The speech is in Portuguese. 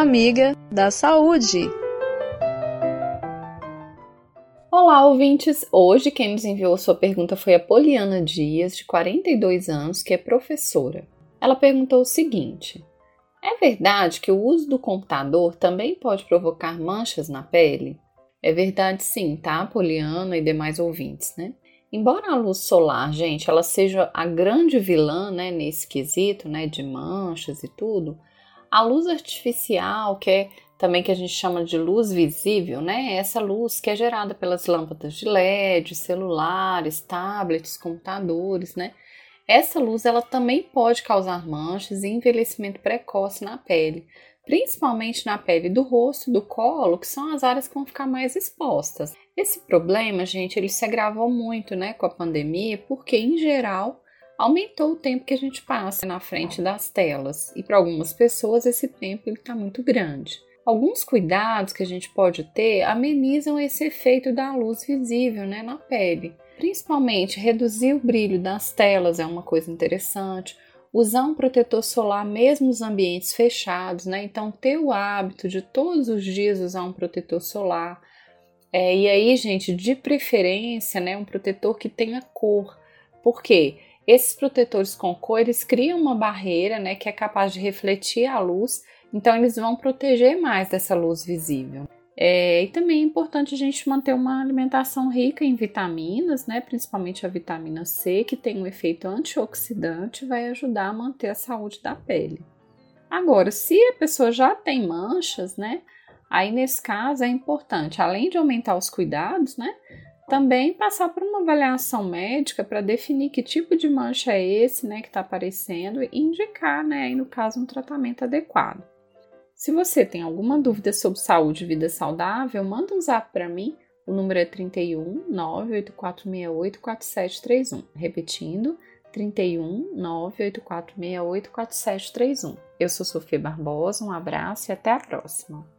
amiga da saúde. Olá, ouvintes! Hoje quem nos enviou sua pergunta foi a Poliana Dias, de 42 anos, que é professora. Ela perguntou o seguinte: É verdade que o uso do computador também pode provocar manchas na pele? É verdade sim, tá, Poliana e demais ouvintes, né? Embora a luz solar, gente, ela seja a grande vilã, né, nesse quesito, né, de manchas e tudo, a luz artificial, que é também que a gente chama de luz visível, né? Essa luz que é gerada pelas lâmpadas de LED, celulares, tablets, computadores, né? Essa luz ela também pode causar manchas e envelhecimento precoce na pele, principalmente na pele do rosto, do colo, que são as áreas que vão ficar mais expostas. Esse problema, gente, ele se agravou muito, né, com a pandemia, porque em geral aumentou o tempo que a gente passa na frente das telas e para algumas pessoas esse tempo está muito grande. Alguns cuidados que a gente pode ter amenizam esse efeito da luz visível né, na pele. Principalmente reduzir o brilho das telas é uma coisa interessante. Usar um protetor solar mesmo nos ambientes fechados, né? Então ter o hábito de todos os dias usar um protetor solar. É, e aí, gente, de preferência, né, um protetor que tenha cor. Por quê? Esses protetores com cor, eles criam uma barreira, né, que é capaz de refletir a luz, então eles vão proteger mais dessa luz visível. É, e também é importante a gente manter uma alimentação rica em vitaminas, né, principalmente a vitamina C, que tem um efeito antioxidante vai ajudar a manter a saúde da pele. Agora, se a pessoa já tem manchas, né, aí nesse caso é importante, além de aumentar os cuidados, né, também passar por uma avaliação médica para definir que tipo de mancha é esse, né, que está aparecendo e indicar, né, aí no caso, um tratamento adequado. Se você tem alguma dúvida sobre saúde e vida saudável, manda um zap para mim. O número é 31 98468 4731. Repetindo, 31 98468 4731. Eu sou Sofia Barbosa, um abraço e até a próxima.